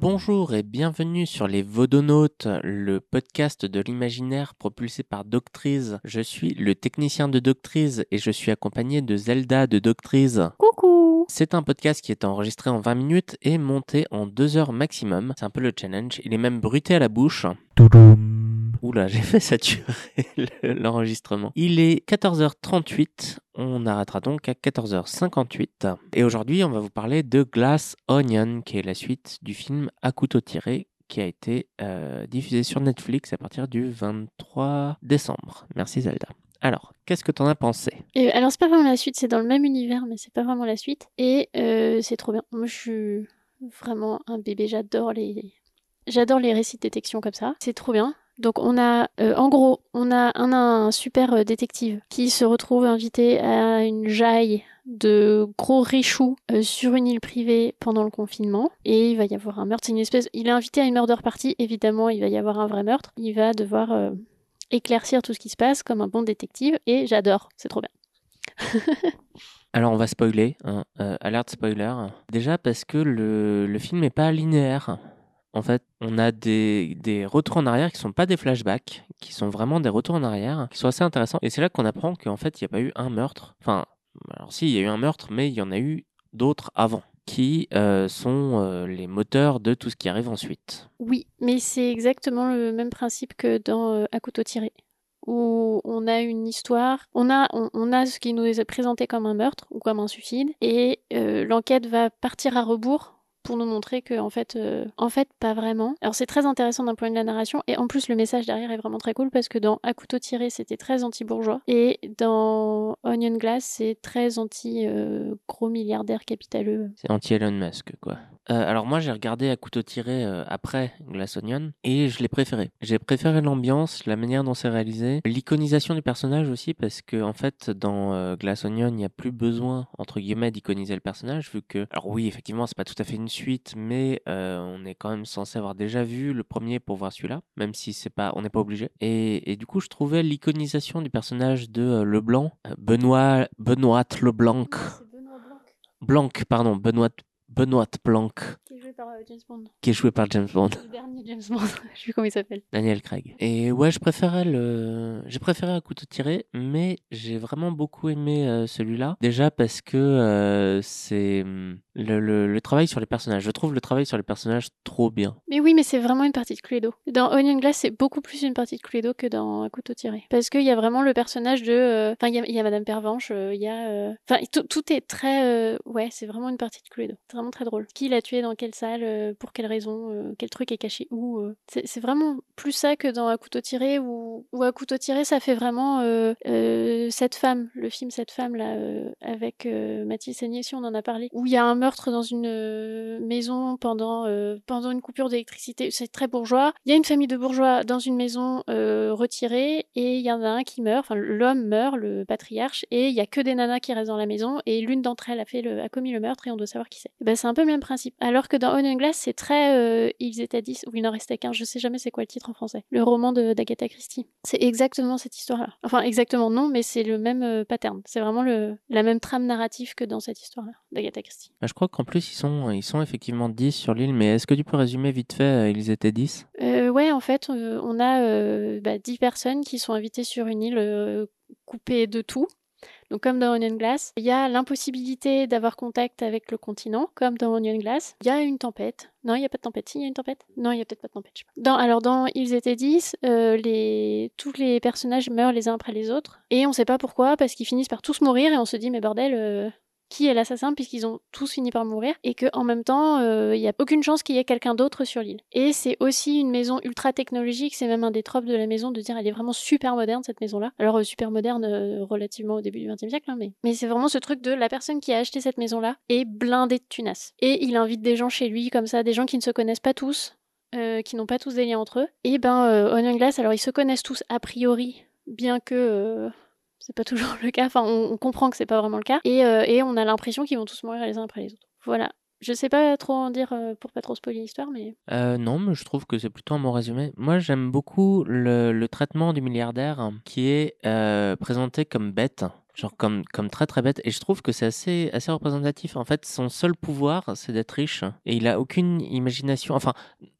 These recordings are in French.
Bonjour et bienvenue sur les Vodonautes, le podcast de l'imaginaire propulsé par Doctrize. Je suis le technicien de Doctrize et je suis accompagné de Zelda de Doctrize. Coucou C'est un podcast qui est enregistré en 20 minutes et monté en 2 heures maximum. C'est un peu le challenge. Il est même bruité à la bouche. Oula, j'ai fait saturer le- l'enregistrement. Il est 14h38. On arrêtera donc à 14h58. Et aujourd'hui, on va vous parler de Glass Onion, qui est la suite du film À couteau tiré, qui a été euh, diffusé sur Netflix à partir du 23 décembre. Merci Zelda. Alors, qu'est-ce que t'en as pensé? Alors c'est pas vraiment la suite, c'est dans le même univers, mais c'est pas vraiment la suite. Et euh, c'est trop bien. Moi je suis vraiment un bébé, j'adore les... J'adore les récits de détection comme ça. C'est trop bien. Donc on a, euh, en gros, on a un, super euh, détective qui se retrouve invité à une jaille de gros richoux euh, sur une île privée pendant le confinement. Et il va y avoir un meurtre. C'est une espèce... Il est invité à une murder party. Évidemment, il va y avoir un vrai meurtre. Il va devoir euh, éclaircir tout ce qui se passe comme un bon détective. Et j'adore. C'est trop bien. Alors, on va spoiler, hein, alerte spoiler. Déjà parce que le, le film n'est pas linéaire. En fait, on a des, des retours en arrière qui sont pas des flashbacks, qui sont vraiment des retours en arrière, qui sont assez intéressants. Et c'est là qu'on apprend qu'en fait, il n'y a pas eu un meurtre. Enfin, alors si, il y a eu un meurtre, mais il y en a eu d'autres avant, qui euh, sont euh, les moteurs de tout ce qui arrive ensuite. Oui, mais c'est exactement le même principe que dans euh, couteau tiré, où on a une histoire, on a, on a ce qui nous est présenté comme un meurtre ou comme un suicide, et euh, l'enquête va partir à rebours pour nous montrer que en fait, euh, en fait, pas vraiment. Alors c'est très intéressant d'un point de vue de la narration, et en plus le message derrière est vraiment très cool parce que dans À couteau tiré, c'était très anti-bourgeois, et dans Onion Glass, c'est très anti-gros milliardaire capitaleux. C'est anti-Elon Musk, quoi. Euh, alors moi, j'ai regardé à couteau tiré euh, après Glass Onion et je l'ai préféré. J'ai préféré l'ambiance, la manière dont c'est réalisé, l'iconisation du personnage aussi, parce que en fait, dans euh, Glass Onion, il n'y a plus besoin entre guillemets d'iconiser le personnage, vu que, alors oui, effectivement, c'est pas tout à fait une suite, mais euh, on est quand même censé avoir déjà vu le premier pour voir celui-là, même si c'est pas, on n'est pas obligé. Et, et du coup, je trouvais l'iconisation du personnage de euh, Leblanc, euh, Benoît, Benoît Leblanc, Benoît Blanc, Blanc, pardon, Benoît, Benoît Blanc, qui est joué par euh, James Bond. qui est joué par James Bond, Le dernier James Bond, je sais plus comment il s'appelle. Daniel Craig. Et ouais, je préférais le, j'ai préféré à couteau tiré, mais j'ai vraiment beaucoup aimé celui-là. Déjà parce que euh, c'est hum, le, travail sur les personnages. Je trouve le travail sur les personnages trop bien. Mais oui, mais c'est vraiment une partie de Cluedo. Dans Onion Glass, c'est beaucoup plus une partie de Cluedo que dans Un couteau tiré. Parce qu'il y a vraiment le personnage de... euh, Enfin, il y a, Madame Pervenche, euh, il y a... euh, Enfin, tout, tout est très... euh, Ouais, c'est vraiment une partie de Cluedo. C'est vraiment très drôle. Qui l'a tué dans quelle salle, euh, pour quelle raison, euh, quel truc est caché où. euh. C'est vraiment plus ça que dans Un couteau tiré, où, où Un couteau tiré, ça fait vraiment euh, euh, Cette femme, le film Cette femme, là, euh, avec euh, Mathilde Seigné, si on en a parlé, où il y a un meurtre dans une euh, maison pendant, euh, pendant une coupure d'électricité. C'est très bourgeois. Il y a une famille de bourgeois dans une maison euh, retirée et il y en a un qui meurt. Enfin, l'homme meurt, le patriarche, et il y a que des nanas qui restent dans la maison et l'une d'entre elles a, fait a commis le meurtre et on doit savoir qui c'est. Eh Ben, c'est un peu le même principe. Alors que dans Onion Glass, c'est très euh, Ils étaient 10 ou il en restait qu'un. Je sais jamais c'est quoi le titre en français. Le roman d'Agatha Christie. C'est exactement cette histoire-là. Enfin, exactement non, mais c'est le même pattern. C'est vraiment la même trame narrative que dans cette histoire-là d'Agatha Christie. Bah, crois qu'en plus ils sont, ils sont effectivement 10 sur l'île, mais est-ce que tu peux résumer vite fait euh, Ils étaient 10 Euh, ouais, en fait, euh, on a euh, bah, 10 personnes qui sont invitées sur une île coupée de tout. Donc, comme dans Onion Glass, il y a l'impossibilité d'avoir contact avec le continent, comme dans Onion Glass. Il y a une tempête. Non, il n'y a pas de tempête. Si, il y a une tempête. Non, il n'y a peut-être pas de tempête. je sais pas. Alors, dans Ils étaient 10, euh, les, tous les personnages meurent les uns après les autres. Et on sait pas pourquoi, parce qu'ils finissent par tous mourir et on se dit, mais bordel, qui est l'assassin puisqu'ils ont tous fini par mourir et que en même temps euh, il y a aucune chance qu'il y ait quelqu'un d'autre sur l'île. Et c'est aussi une maison ultra technologique, c'est même un des tropes de la maison de dire elle est vraiment super moderne cette maison-là. Alors euh, super moderne euh, relativement au début du XXe siècle, hein, mais mais c'est vraiment ce truc de la personne qui a acheté cette maison-là est blindée de tunas. Et il invite des gens chez lui comme ça, des gens qui ne se connaissent pas tous. euh, qui n'ont pas tous des liens entre eux. Et ben, euh, Onion Glass, alors ils se connaissent tous a priori, bien que euh, c'est pas toujours le cas. Enfin, on, comprend que c'est pas vraiment le cas. Et, euh, et on a l'impression qu'ils vont tous mourir les uns après les autres. Voilà. Je sais pas trop en dire euh, pour pas trop spoiler l'histoire, mais. Euh, non, mais je trouve que c'est plutôt un bon résumé. Moi, j'aime beaucoup le, traitement du milliardaire qui est présenté comme bête. genre comme, comme très très bête. Et je trouve que c'est assez, assez représentatif. En fait, son seul pouvoir, c'est d'être riche. Et il a aucune imagination. Enfin,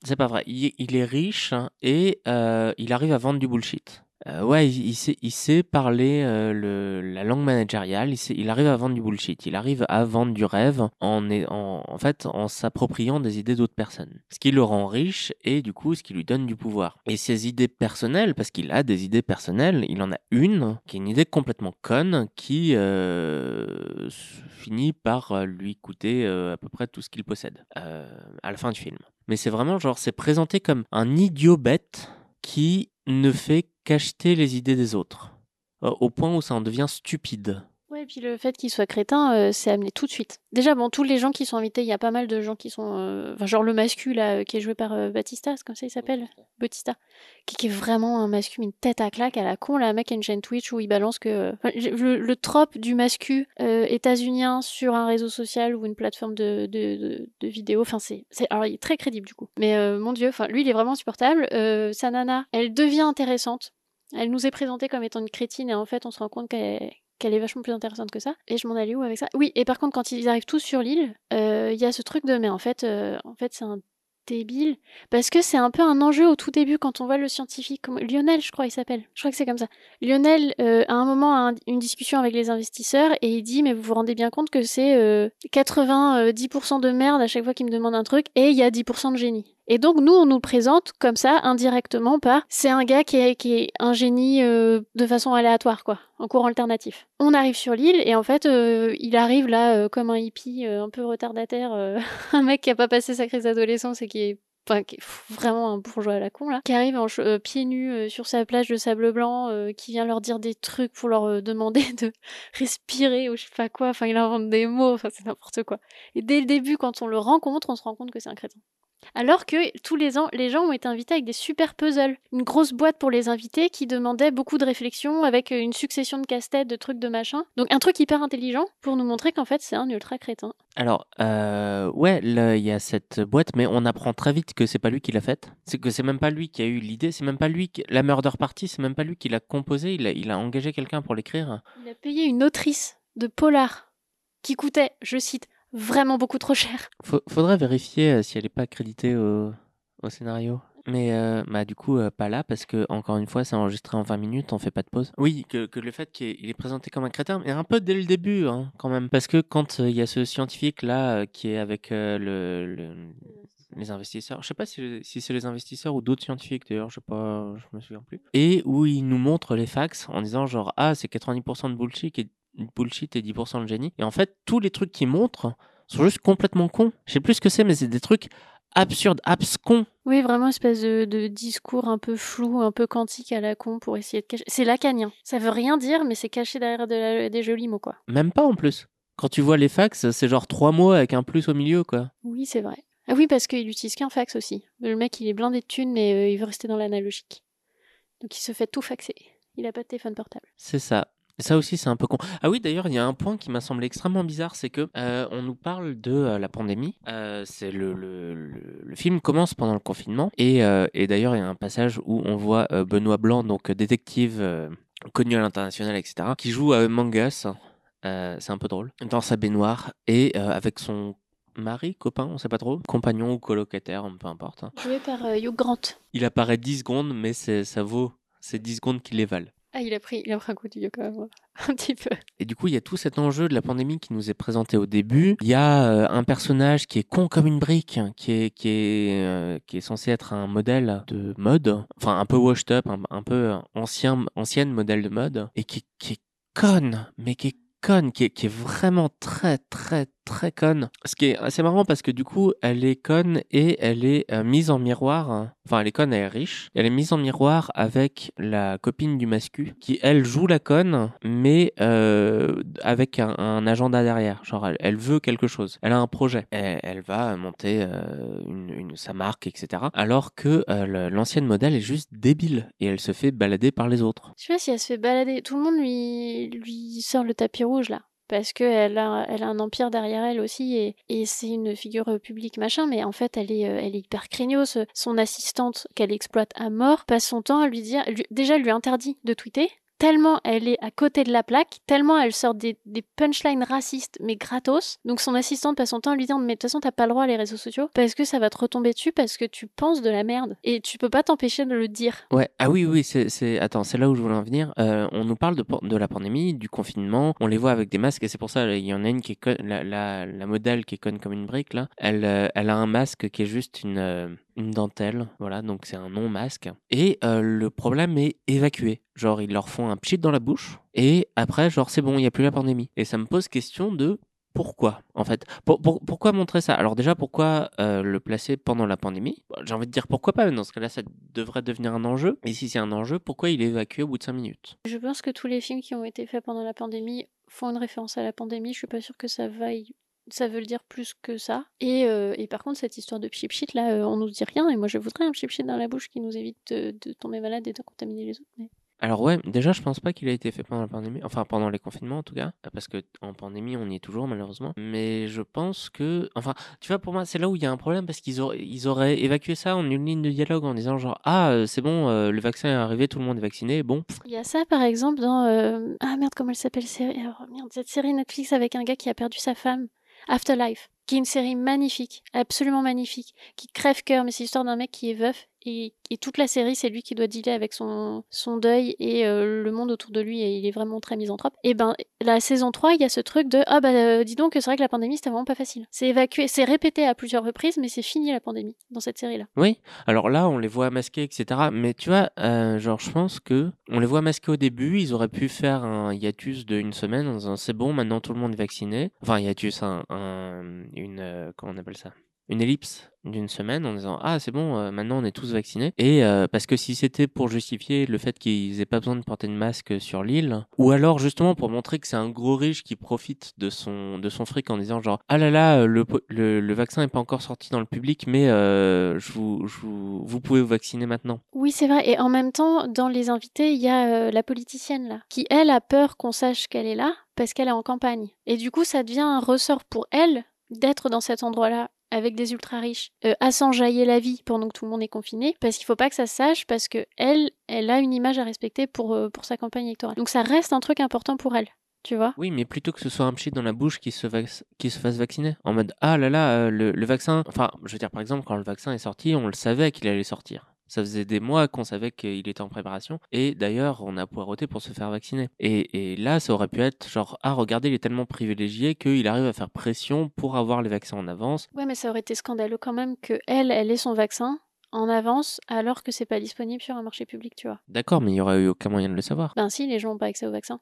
c'est pas vrai. Il, il est riche et il arrive à vendre du bullshit. Euh, ouais, il, sait, parler euh, la langue managériale. Il, arrive à vendre du bullshit. Il arrive à vendre du rêve en, en, en fait, en s'appropriant des idées d'autres personnes. Ce qui le rend riche et du coup, ce qui lui donne du pouvoir. Et ses idées personnelles, parce qu'il a des idées personnelles, il en a une qui est une idée complètement conne qui euh, finit par lui coûter à peu près tout ce qu'il possède à la fin du film. Mais c'est vraiment genre, c'est présenté comme un idiot bête qui ne fait qu'acheter les idées des autres. Euh, Au point où ça en devient stupide. Ouais, et puis le fait qu'il soit crétin, euh, c'est amené tout de suite. Déjà, bon, tous les gens qui sont invités, il y a pas mal de gens qui sont. euh, Enfin, genre le mascu, là, euh, qui est joué par euh, Batista, c'est comme ça il s'appelle? Bautista. Qui, qui est vraiment un mascu, une tête à claque à la con. Là, un mec a une chaîne Twitch où il balance que. le, le trope du mascu euh, états-unien sur un réseau social ou une plateforme de, de, de, de vidéo, enfin, c'est. c'est- Alors, il est très crédible du coup. Mais euh, mon dieu, enfin, lui, il est vraiment insupportable. Euh, sa nana, elle devient intéressante. Elle nous est présentée comme étant une crétine et en fait, on se rend compte qu'elle est vachement plus intéressante que ça. Et je m'en allais où avec ça? Oui, et par contre, quand ils arrivent tous sur l'île, euh, il y a ce truc de mais en fait, euh, en fait, c'est un débile parce que c'est un peu un enjeu au tout début quand on voit le scientifique comme Lionel, je crois, il s'appelle. Je crois que c'est comme ça. Lionel, euh, à un moment, a un- une discussion avec les investisseurs et il dit mais vous vous rendez bien compte que c'est euh, 90% de merde à chaque fois qu'il me demande un truc et il y a 10% de génie. Et donc nous, on nous présente comme ça, indirectement, par c'est un gars qui est, qui est un génie euh, de façon aléatoire, quoi, en cours alternatif. On arrive sur l'île et en fait, euh, il arrive là euh, comme un hippie un peu retardataire, un mec qui a pas passé sa crise d'adolescence et qui est vraiment un bourgeois à la con là, qui arrive en pieds nus sur sa plage de sable blanc, euh, qui vient leur dire des trucs pour leur demander de respirer ou je sais pas quoi. Enfin, il invente des mots. Enfin, c'est n'importe quoi. Et dès le début, quand on le rencontre, on se rend compte que c'est un crétin. Alors que tous les ans, les gens ont été invités avec des super puzzles. Une grosse boîte pour les invités qui demandait beaucoup de réflexion avec euh, une succession de casse-têtes, de trucs de machin. Donc un truc hyper intelligent pour nous montrer qu'en fait c'est un ultra crétin. Alors, euh, ouais, là, il y a cette boîte, mais on apprend très vite que c'est pas lui qui l'a faite. C'est que c'est même pas lui qui a eu l'idée, c'est même pas lui qui... La Murder Party, c'est même pas lui qui l'a composé, il a, il a engagé quelqu'un pour l'écrire. Il a payé une autrice de polar qui coûtait, je cite, vraiment beaucoup trop cher. Faudrait vérifier euh, si elle est pas créditée au, scénario. Mais euh, bah, du coup, euh, pas là, parce que, encore une fois, c'est enregistré en 20 minutes, on fait pas de pause. Oui, que, le fait qu'il est, présenté comme un crétin, mais un peu dès le début, hein, quand même. Parce que quand il y a ce scientifique-là qui est avec le, le- les investisseurs, je sais pas si, si c'est les investisseurs ou d'autres scientifiques d'ailleurs, je sais pas, je me souviens plus. Et où il nous montre les fax en disant genre, ah, c'est 90% de bullshit et, bullshit et 10% de génie. Et en fait, tous les trucs qu'il montre sont juste complètement cons. Je sais plus ce que c'est, mais c'est des trucs absurdes, abscons. Oui, vraiment une espèce de, de discours un peu flou, un peu quantique à la con pour essayer de cacher. C'est lacanien. Ça veut rien dire, mais c'est caché derrière de la- des jolis mots, quoi. Même pas en plus. Quand tu vois les fax, c'est genre trois mots avec un plus au milieu, quoi. Oui, c'est vrai. Ah oui, parce qu'il utilise qu'un fax aussi. Le mec, il est blindé de thunes, mais euh, il veut rester dans l'analogique. Donc il se fait tout faxer. Il a pas de téléphone portable. C'est ça. Ça aussi, c'est un peu con. Ah oui, d'ailleurs, il y a un point qui m'a semblé extrêmement bizarre, c'est que euh, on nous parle de euh, la pandémie. Euh, c'est le, le, le, le film commence pendant le confinement, et, et d'ailleurs, il y a un passage où on voit Benoît Blanc, donc détective connu à l'international, etc., qui joue à Mangas. Euh, c'est un peu drôle. Dans sa baignoire et avec son mari, copain, on sait pas trop, compagnon ou colocataire, peu importe. Joué par Hugh Grant. Il apparaît 10 secondes, mais c'est- ça vaut ces 10 secondes qui les valent. Ah, il a pris, il a pris un coup de vieux quand même. ouais. Un petit peu. Et du coup, il y a tout cet enjeu de la pandémie qui nous est présenté au début. Il y a euh, un personnage qui est con comme une brique, qui est, qui est, euh, qui est censé être un modèle de mode, enfin un peu washed up, un, peu ancien, ancienne modèle de mode, et qui, qui est conne, mais qui est conne, qui est vraiment très, très, très conne. Ce qui est assez marrant parce que du coup, elle est conne et elle est euh, mise en miroir. Enfin, elle est conne, elle est riche. Elle est mise en miroir avec la copine du mascu qui, elle, joue la conne, mais euh, avec un, agenda derrière. Genre, elle, veut quelque chose. Elle a un projet. Elle, elle va monter euh, une, sa marque, etc. Alors que l'ancienne modèle est juste débile et elle se fait balader par les autres. Je sais pas si elle se fait balader. Tout le monde lui sort le tapis rouge là. Parce qu'elle a, elle a un empire derrière elle aussi et, c'est une figure euh, publique machin, mais en fait elle est, euh, elle est hyper craignos. Son assistante qu'elle exploite à mort passe son temps à lui dire, lui- déjà lui interdit de tweeter tellement elle est à côté de la plaque, tellement elle sort des, punchlines racistes, mais gratos. Donc son assistante passe son temps à lui dire, mais de toute façon, t'as pas le droit à les réseaux sociaux, parce que ça va te retomber dessus, parce que tu penses de la merde. Et tu peux pas t'empêcher de le dire. Ouais, ah oui, oui, c'est. Attends, c'est là où je voulais en venir. Euh, on nous parle de, de la pandémie, du confinement, on les voit avec des masques, et c'est pour ça, il y en a une qui est la, la, la modèle qui est conne comme une brique, là. Elle, euh, elle a un masque qui est juste une... Euh, une dentelle, voilà, donc c'est un non-masque. Et euh, le problème est évacué. Genre, ils leur font un pchit dans la bouche, et après, genre, c'est bon, il n'y a plus la pandémie. Et ça me pose question de pourquoi, en fait pour, pour, Pourquoi montrer ça? Alors déjà, pourquoi euh, le placer pendant la pandémie? J'ai envie de dire pourquoi pas, mais dans ce cas-là, ça devrait devenir un enjeu. Et si c'est un enjeu, pourquoi il est évacué au bout de 5 minutes? Je pense que tous les films qui ont été faits pendant la pandémie font une référence à la pandémie. Je suis pas sûre que ça vaille ça veut le dire plus que ça. Et, euh, et par contre, cette histoire de pchip shit, là, euh, on nous dit rien. Et moi, je voudrais un pchip shit dans la bouche qui nous évite de, de tomber malade et de contaminer les autres. Mais... Alors ouais, déjà je pense pas qu'il a été fait pendant la pandémie, enfin pendant les confinements en tout cas, parce que en pandémie on y est toujours malheureusement. Mais je pense que, enfin, tu vois pour moi c'est là où il y a un problème parce qu'ils auraient, ils auraient évacué ça en une ligne de dialogue en disant genre ah euh, c'est bon euh, le vaccin est arrivé, tout le monde est vacciné, bon. Il y a ça par exemple dans euh, ah merde comment elle s'appelle série, oh, merde cette série Netflix avec un gars qui a perdu sa femme, Afterlife qui est une série magnifique, absolument magnifique, qui crève cœur, mais c'est l'histoire d'un mec qui est veuf et, toute la série, c'est lui qui doit dealer avec son, son deuil et euh, le monde autour de lui, et il est vraiment très misanthrope. Et ben, la saison 3, il y a ce truc de Ah bah, euh, dis donc, c'est vrai que la pandémie, c'était vraiment pas facile. C'est évacué, c'est répété à plusieurs reprises, mais c'est fini la pandémie dans cette série-là. Oui, alors là, on les voit masqués, etc. Mais tu vois, euh, genre, je pense que on les voit masqués au début, ils auraient pu faire un hiatus de une semaine en disant C'est bon, maintenant tout le monde est vacciné. Enfin, hiatus, un, un une. Comment on appelle ça? Une ellipse d'une semaine en disant ah c'est bon euh, maintenant on est tous vaccinés. Et euh, parce que si c'était pour justifier le fait qu'ils aient pas besoin de porter de masque sur l'île ou alors justement pour montrer que c'est un gros riche qui profite de son de son fric en disant genre ah là là le, le, le vaccin est pas encore sorti dans le public mais euh, je vous, je vous, vous pouvez vous vacciner maintenant. Oui c'est vrai. Et en même temps dans les invités il y a la politicienne là qui elle a peur qu'on sache qu'elle est là parce qu'elle est en campagne. Et du coup ça devient un ressort pour elle d'être dans cet endroit-là avec des ultra riches euh, à s'enjailler la vie pendant que tout le monde est confiné parce qu'il faut pas que ça sache parce que elle elle a une image à respecter pour euh, pour sa campagne électorale. Donc ça reste un truc important pour elle tu vois. Oui mais plutôt que ce soit un pchit dans la bouche qui se qui se fasse vacciner en mode ah là là euh, le, le vaccin enfin je veux dire par exemple quand le vaccin est sorti on le savait qu'il allait sortir ça faisait des mois qu'on savait qu'il était en préparation. Et d'ailleurs, on a poireauté pour se faire vacciner. Et, et, là, ça aurait pu être genre, ah, regardez, il est tellement privilégié qu'il arrive à faire pression pour avoir les vaccins en avance. Ouais, mais ça aurait été scandaleux quand même que elle, elle ait son vaccin en avance alors que c'est pas disponible sur un marché public, tu vois. D'accord, mais il y aurait eu aucun moyen de le savoir. Ben si, les gens n'ont pas accès au vaccin.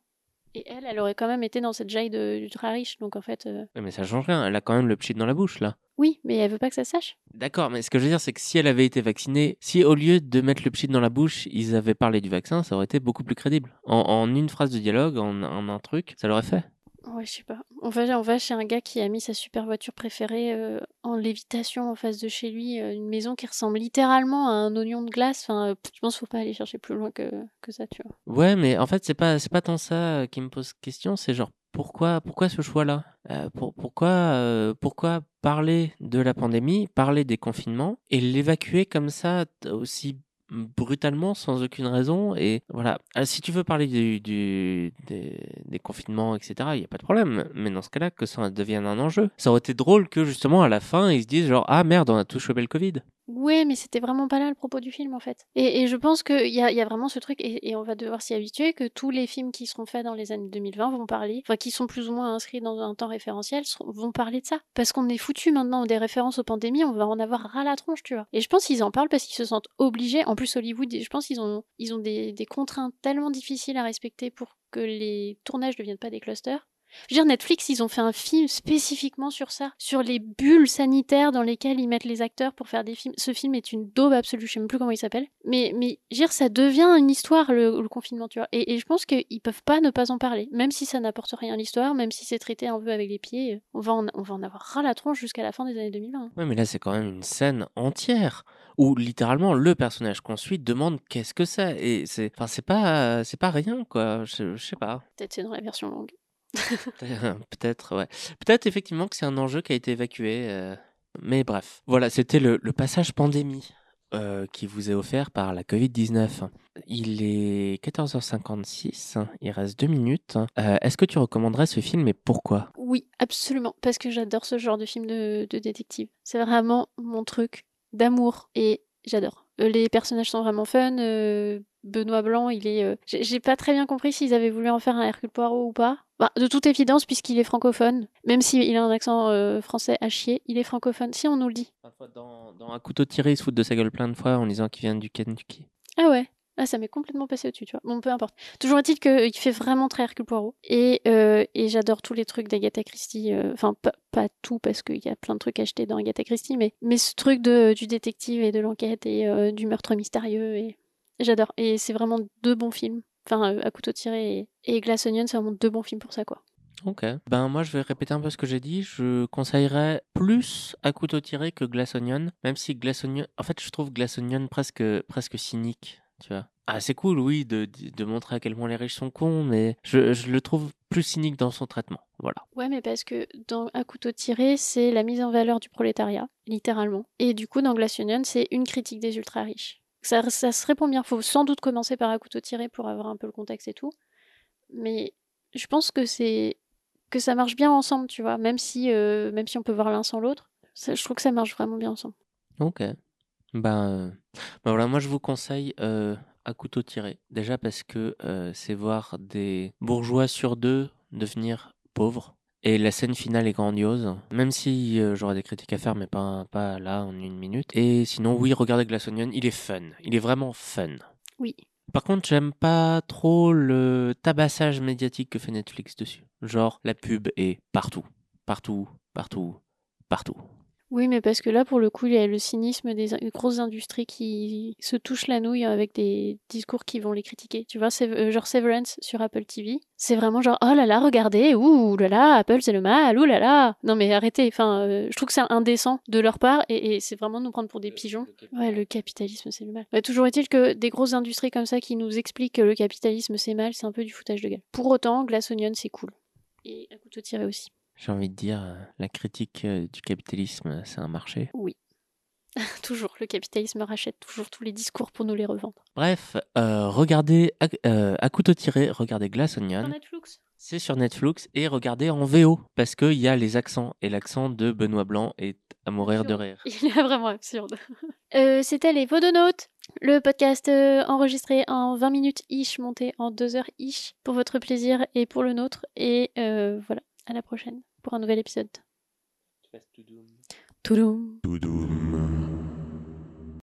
Et elle, elle aurait quand même été dans cette jaille de, très riche, donc en fait. Euh... Mais ça change rien, elle a quand même le pchit dans la bouche là. Oui, mais elle veut pas que ça sache. D'accord, mais ce que je veux dire, c'est que si elle avait été vaccinée, si au lieu de mettre le pchit dans la bouche, ils avaient parlé du vaccin, ça aurait été beaucoup plus crédible. En, en une phrase de dialogue, en, en un truc, ça l'aurait fait. Ouais, je sais pas. On va, on va chez un gars qui a mis sa super voiture préférée euh, en lévitation en face de chez lui, euh, une maison qui ressemble littéralement à un oignon de glace. Enfin, euh, je pense qu'il faut pas aller chercher plus loin que, que ça, tu vois. Ouais, mais en fait, c'est pas, c'est pas tant ça qui me pose question, c'est genre pourquoi, pourquoi ce choix-là? Pour, pourquoi, pourquoi parler de la pandémie, parler des confinements et l'évacuer comme ça aussi brutalement sans aucune raison et voilà. Alors, si tu veux parler du, du des, confinements etc il y a pas de problème. Mais dans ce cas-là que ça devienne un enjeu. Ça aurait été drôle que justement à la fin ils se disent genre ah merde on a tous chopé le covid Ouais, mais c'était vraiment pas là le propos du film en fait. Et, je pense qu'il y a, y a vraiment ce truc, et, on va devoir s'y habituer, que tous les films qui seront faits dans les années 2020 vont parler, enfin qui sont plus ou moins inscrits dans un temps référentiel, vont parler de ça. Parce qu'on est foutu maintenant des références aux pandémies, on va en avoir ras la tronche, tu vois. Et je pense qu'ils en parlent parce qu'ils se sentent obligés. En plus, Hollywood, je pense qu'ils ont, ils ont des, des contraintes tellement difficiles à respecter pour que les tournages ne deviennent pas des clusters je veux dire, Netflix, ils ont fait un film spécifiquement sur ça, sur les bulles sanitaires dans lesquelles ils mettent les acteurs pour faire des films. Ce film est une daube absolue, je sais même plus comment il s'appelle. Mais, mais, je veux dire, ça devient une histoire, le, le confinement, tu vois. Et, et, je pense qu'ils peuvent pas ne pas en parler. Même si ça n'apporte rien à l'histoire, même si c'est traité un peu avec les pieds, on va en, on va en avoir ras la tronche jusqu'à la fin des années 2020. Ouais, mais là, c'est quand même une scène entière où littéralement le personnage qu'on suit demande qu'est-ce que c'est et c'est enfin c'est pas c'est pas rien quoi je, je sais pas peut-être c'est dans la version longue Peut-être, ouais. Peut-être effectivement que c'est un enjeu qui a été évacué. Euh... Mais bref. Voilà, c'était le, passage pandémie. euh, qui vous est offert par la Covid-19. Il est 14h56, il reste deux minutes. Euh, Est-ce que tu recommanderais ce film et pourquoi? Oui, absolument, parce que j'adore ce genre de film de, de détective. C'est vraiment mon truc d'amour et j'adore. Euh, Les personnages sont vraiment fun. euh, Benoît Blanc, il est. euh, J'ai pas très bien compris s'ils avaient voulu en faire un Hercule Poirot ou pas. Bah, de toute évidence, puisqu'il est francophone, même s'il a un accent euh, français à chier, il est francophone. Si on nous le dit. dans, dans Un couteau tiré, il se fout de sa gueule plein de fois en disant qu'il vient du Kentucky. Ah ouais. Ah, ça m'est complètement passé au-dessus, tu vois. Bon, peu importe. Toujours est-il qu'il fait vraiment très Hercule Poirot. Et, euh, et j'adore tous les trucs d'Agatha Christie. euh, Enfin, pas, tout, parce qu'il y a plein de trucs achetés dans Agatha Christie, mais, mais ce truc de, du détective et de l'enquête et euh, du meurtre mystérieux. Et j'adore. Et c'est vraiment deux bons films. Enfin, euh, À couteau tiré et, et Glass Onion, c'est vraiment deux bons films pour ça, quoi. Ok. Ben moi je vais répéter un peu ce que j'ai dit. Je conseillerais plus à couteau tiré que Glass Onion, même si Glass Onion, en fait je trouve Glass Onion presque presque cynique, tu vois. Ah c'est cool oui de, de, montrer à quel point les riches sont cons, mais je, je le trouve plus cynique dans son traitement. Voilà. Ouais, mais parce que dans À couteau tiré, c'est la mise en valeur du prolétariat, littéralement. Et du coup, dans Glass Onion, c'est une critique des ultra riches. Ça, ça se répond bien. Faut sans doute commencer par À couteau tiré pour avoir un peu le contexte et tout. Mais je pense que c'est que ça marche bien ensemble, tu vois. Même si, euh, même si on peut voir l'un sans l'autre, ça- je trouve que ça marche vraiment bien ensemble. Ok. Ben, euh, ben voilà, moi je vous conseille euh, à couteau tiré. Déjà parce que euh, c'est voir des bourgeois sur deux devenir pauvres. Et la scène finale est grandiose, même si j'aurais des critiques à faire, mais pas, pas là en une minute. Et sinon, oui, regardez Glass Onion, il est fun. Il est vraiment fun. Oui. Par contre, j'aime pas trop le tabassage médiatique que fait Netflix dessus. Genre, la pub est partout. Partout, partout, partout. Oui, mais parce que là, pour le coup, il y a le cynisme des in- grosses industries qui se touchent la nouille avec des discours qui vont les critiquer. Tu vois, euh, genre Severance sur Apple TV. C'est vraiment genre, oh là là, regardez, ouh là là, Apple c'est le mal, ouh là là. Non mais arrêtez, enfin, euh, je trouve que c'est indécent de leur part et, et c'est vraiment nous prendre pour des pigeons. Ouais, le capitalisme c'est le mal. Ouais, toujours est-il que des grosses industries comme ça qui nous expliquent que le capitalisme c'est mal, c'est un peu du foutage de gueule. Pour autant, Glass Onion c'est cool. Et à couteau tiré aussi. J'ai envie de dire, euh, la critique euh, du capitalisme, c'est un marché. Oui. toujours, le capitalisme rachète toujours tous les discours pour nous les revendre. Bref, euh, regardez à, euh, à couteau tiré, regardez Glass Onion. Netflix C'est sur Netflix et regardez en VO parce qu'il y a les accents et l'accent de Benoît Blanc est à mourir de rire. Il est vraiment absurde. Euh, C'était les Vodonautes, le podcast euh, enregistré en 20 minutes ish, monté en 2 heures ish, pour votre plaisir et pour le nôtre. Et euh, voilà, à la prochaine pour un nouvel épisode. Toudoum. Toudoum.